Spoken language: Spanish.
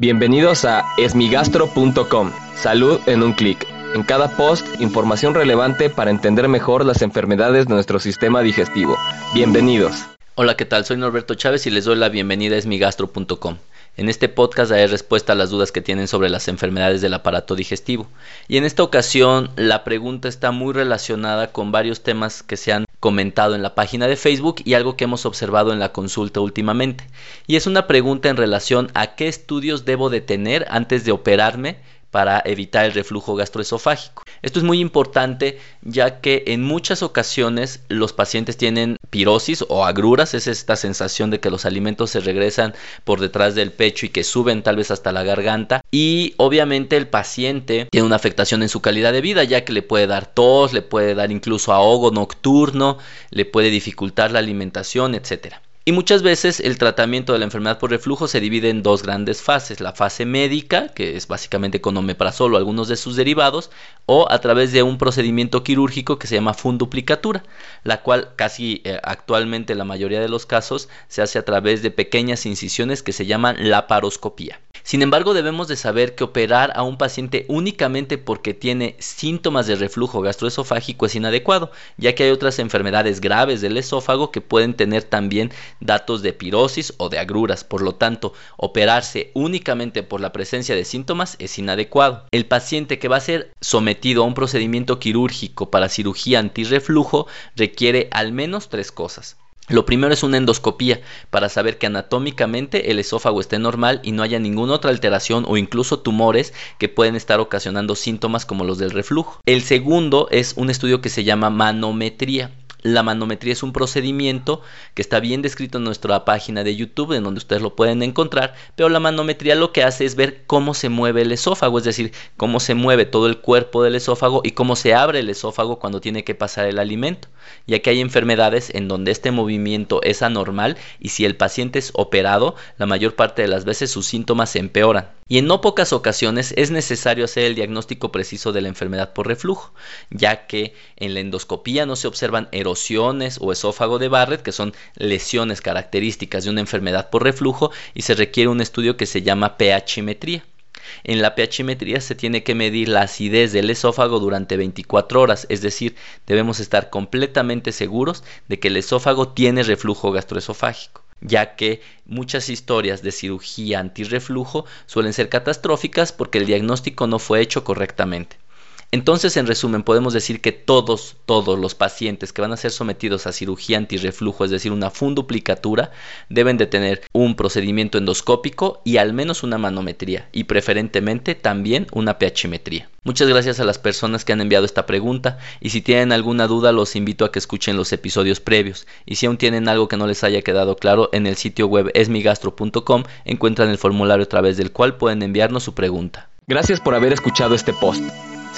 Bienvenidos a esmigastro.com. Salud en un clic. En cada post, información relevante para entender mejor las enfermedades de nuestro sistema digestivo. Bienvenidos. Hola, ¿qué tal? Soy Norberto Chávez y les doy la bienvenida a esmigastro.com. En este podcast daré respuesta a las dudas que tienen sobre las enfermedades del aparato digestivo. Y en esta ocasión la pregunta está muy relacionada con varios temas que se han comentado en la página de Facebook y algo que hemos observado en la consulta últimamente. Y es una pregunta en relación a qué estudios debo de tener antes de operarme para evitar el reflujo gastroesofágico. Esto es muy importante ya que en muchas ocasiones los pacientes tienen pirosis o agruras, es esta sensación de que los alimentos se regresan por detrás del pecho y que suben tal vez hasta la garganta y obviamente el paciente tiene una afectación en su calidad de vida ya que le puede dar tos, le puede dar incluso ahogo nocturno, le puede dificultar la alimentación, etcétera. Y muchas veces el tratamiento de la enfermedad por reflujo se divide en dos grandes fases, la fase médica, que es básicamente con omeprazol o algunos de sus derivados, o a través de un procedimiento quirúrgico que se llama funduplicatura, la cual casi eh, actualmente en la mayoría de los casos se hace a través de pequeñas incisiones que se llaman laparoscopía. Sin embargo, debemos de saber que operar a un paciente únicamente porque tiene síntomas de reflujo gastroesofágico es inadecuado, ya que hay otras enfermedades graves del esófago que pueden tener también datos de pirosis o de agruras. Por lo tanto, operarse únicamente por la presencia de síntomas es inadecuado. El paciente que va a ser sometido a un procedimiento quirúrgico para cirugía antirreflujo requiere al menos tres cosas. Lo primero es una endoscopía para saber que anatómicamente el esófago esté normal y no haya ninguna otra alteración o incluso tumores que pueden estar ocasionando síntomas como los del reflujo. El segundo es un estudio que se llama manometría. La manometría es un procedimiento que está bien descrito en nuestra página de YouTube, en donde ustedes lo pueden encontrar, pero la manometría lo que hace es ver cómo se mueve el esófago, es decir, cómo se mueve todo el cuerpo del esófago y cómo se abre el esófago cuando tiene que pasar el alimento, ya que hay enfermedades en donde este movimiento es anormal y si el paciente es operado, la mayor parte de las veces sus síntomas se empeoran. Y en no pocas ocasiones es necesario hacer el diagnóstico preciso de la enfermedad por reflujo, ya que en la endoscopía no se observan erosiones o esófago de Barrett, que son lesiones características de una enfermedad por reflujo, y se requiere un estudio que se llama pHmetría. En la pHmetría se tiene que medir la acidez del esófago durante 24 horas, es decir, debemos estar completamente seguros de que el esófago tiene reflujo gastroesofágico ya que muchas historias de cirugía antirreflujo suelen ser catastróficas porque el diagnóstico no fue hecho correctamente. Entonces, en resumen, podemos decir que todos, todos los pacientes que van a ser sometidos a cirugía antirreflujo, es decir, una funduplicatura, deben de tener un procedimiento endoscópico y al menos una manometría y preferentemente también una pHmetría. Muchas gracias a las personas que han enviado esta pregunta y si tienen alguna duda los invito a que escuchen los episodios previos y si aún tienen algo que no les haya quedado claro en el sitio web esmigastro.com encuentran el formulario a través del cual pueden enviarnos su pregunta. Gracias por haber escuchado este post.